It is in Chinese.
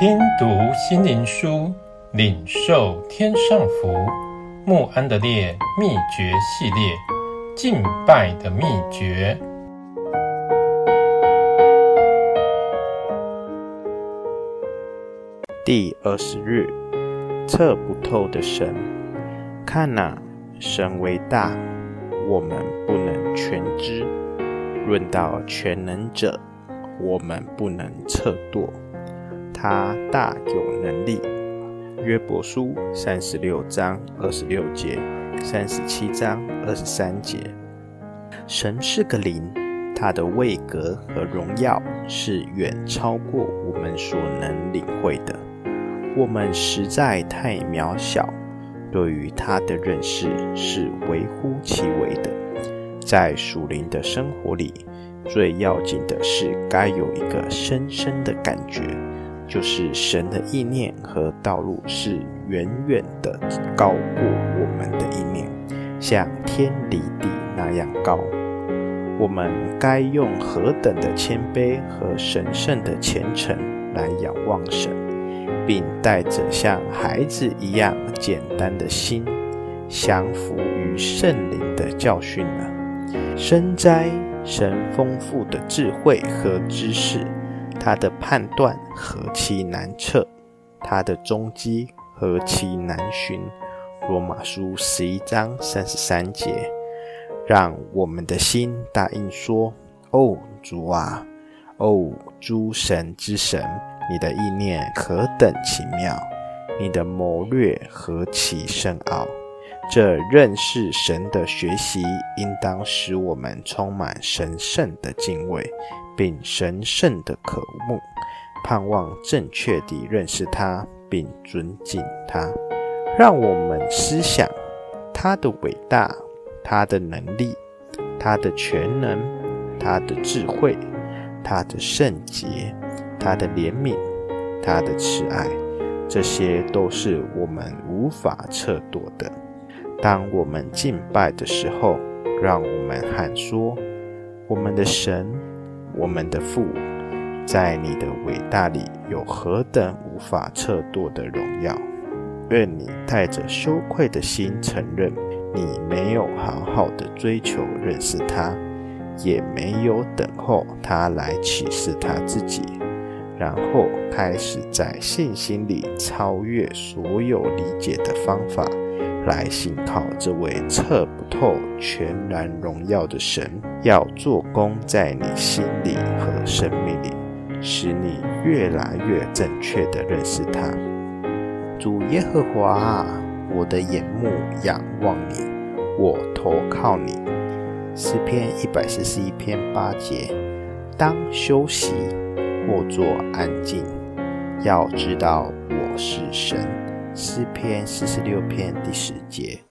听读心灵书，领受天上福。慕安德烈秘诀系列，敬拜的秘诀。第二十日，测不透的神。看哪，神为大，我们不能全知；论到全能者，我们不能测度。他大有能力。约伯书三十六章二十六节，三十七章二十三节。神是个灵，他的位格和荣耀是远超过我们所能领会的。我们实在太渺小，对于他的认识是微乎其微的。在属灵的生活里，最要紧的是该有一个深深的感觉，就是神的意念和道路是远远的高过我们的意念，像天离地那样高。我们该用何等的谦卑和神圣的虔诚来仰望神。并带着像孩子一样简单的心，降服于圣灵的教训呢？深哉，神丰富的智慧和知识，他的判断何其难测，他的踪迹何其难寻。罗马书十一章三十三节，让我们的心答应说：“哦，主啊，哦，诸神之神。”你的意念何等奇妙，你的谋略何其深奥。这认识神的学习，应当使我们充满神圣的敬畏，并神圣的渴慕，盼望正确地认识他，并尊敬他。让我们思想他的伟大，他的能力，他的全能，他的智慧，他的圣洁。他的怜悯，他的慈爱，这些都是我们无法测度的。当我们敬拜的时候，让我们喊说：“我们的神，我们的父，在你的伟大里有何等无法测度的荣耀！愿你带着羞愧的心承认，你没有好好的追求认识他，也没有等候他来启示他自己。”然后开始在信心里超越所有理解的方法，来信靠这位测不透、全然荣耀的神，要做工在你心里和生命里，使你越来越正确地认识他。主耶和华，我的眼目仰望你，我投靠你。诗篇一百四十一篇八节，当休息。或坐安静，要知道我是神。诗篇四十六篇第十节。